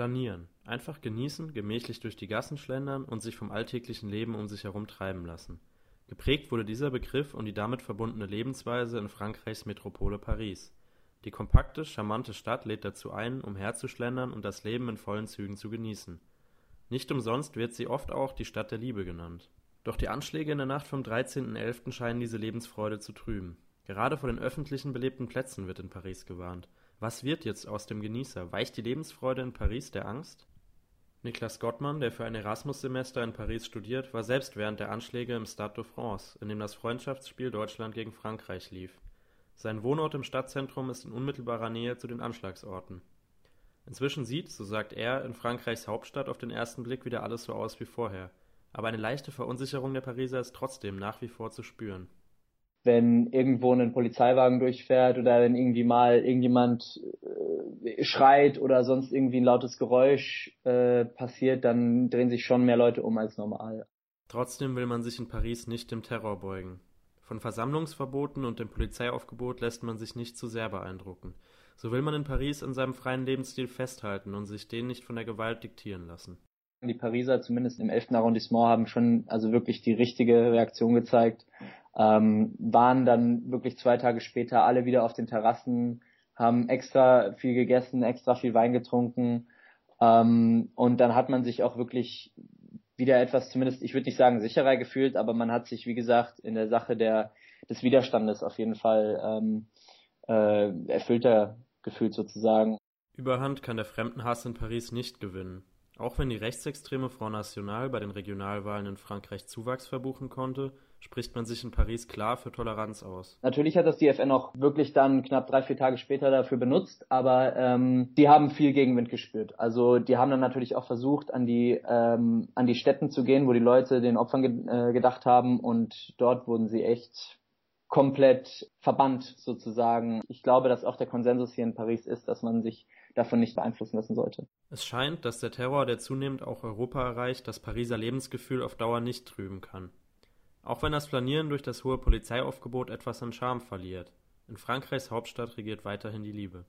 Flanieren. Einfach genießen, gemächlich durch die Gassen schlendern und sich vom alltäglichen Leben um sich herum treiben lassen. Geprägt wurde dieser Begriff und die damit verbundene Lebensweise in Frankreichs Metropole Paris. Die kompakte, charmante Stadt lädt dazu ein, umherzuschlendern und das Leben in vollen Zügen zu genießen. Nicht umsonst wird sie oft auch die Stadt der Liebe genannt. Doch die Anschläge in der Nacht vom 13.11. scheinen diese Lebensfreude zu trüben. Gerade vor den öffentlichen belebten Plätzen wird in Paris gewarnt. Was wird jetzt aus dem Genießer? Weicht die Lebensfreude in Paris der Angst? Niklas Gottmann, der für ein Erasmus-Semester in Paris studiert, war selbst während der Anschläge im Stade de France, in dem das Freundschaftsspiel Deutschland gegen Frankreich lief. Sein Wohnort im Stadtzentrum ist in unmittelbarer Nähe zu den Anschlagsorten. Inzwischen sieht, so sagt er, in Frankreichs Hauptstadt auf den ersten Blick wieder alles so aus wie vorher. Aber eine leichte Verunsicherung der Pariser ist trotzdem nach wie vor zu spüren wenn irgendwo ein Polizeiwagen durchfährt oder wenn irgendwie mal irgendjemand äh, schreit oder sonst irgendwie ein lautes Geräusch äh, passiert, dann drehen sich schon mehr Leute um als normal. Trotzdem will man sich in Paris nicht dem Terror beugen. Von Versammlungsverboten und dem Polizeiaufgebot lässt man sich nicht zu sehr beeindrucken. So will man in Paris an seinem freien Lebensstil festhalten und sich den nicht von der Gewalt diktieren lassen. Die Pariser, zumindest im 11. Arrondissement, haben schon also wirklich die richtige Reaktion gezeigt ähm, waren dann wirklich zwei Tage später alle wieder auf den Terrassen, haben extra viel gegessen, extra viel Wein getrunken ähm, und dann hat man sich auch wirklich wieder etwas, zumindest ich würde nicht sagen sicherer gefühlt, aber man hat sich, wie gesagt, in der Sache der des Widerstandes auf jeden Fall ähm, äh, erfüllter gefühlt sozusagen. Überhand kann der Fremdenhass in Paris nicht gewinnen. Auch wenn die rechtsextreme Front National bei den Regionalwahlen in Frankreich Zuwachs verbuchen konnte, spricht man sich in Paris klar für Toleranz aus. Natürlich hat das die FN auch wirklich dann knapp drei, vier Tage später dafür benutzt, aber ähm, die haben viel Gegenwind gespürt. Also die haben dann natürlich auch versucht, an die, ähm, an die Städten zu gehen, wo die Leute den Opfern ge äh, gedacht haben und dort wurden sie echt komplett verbannt sozusagen. Ich glaube, dass auch der Konsensus hier in Paris ist, dass man sich davon nicht beeinflussen lassen sollte. Es scheint, dass der Terror, der zunehmend auch Europa erreicht, das Pariser Lebensgefühl auf Dauer nicht trüben kann. Auch wenn das Flanieren durch das hohe Polizeiaufgebot etwas an Charme verliert. In Frankreichs Hauptstadt regiert weiterhin die Liebe.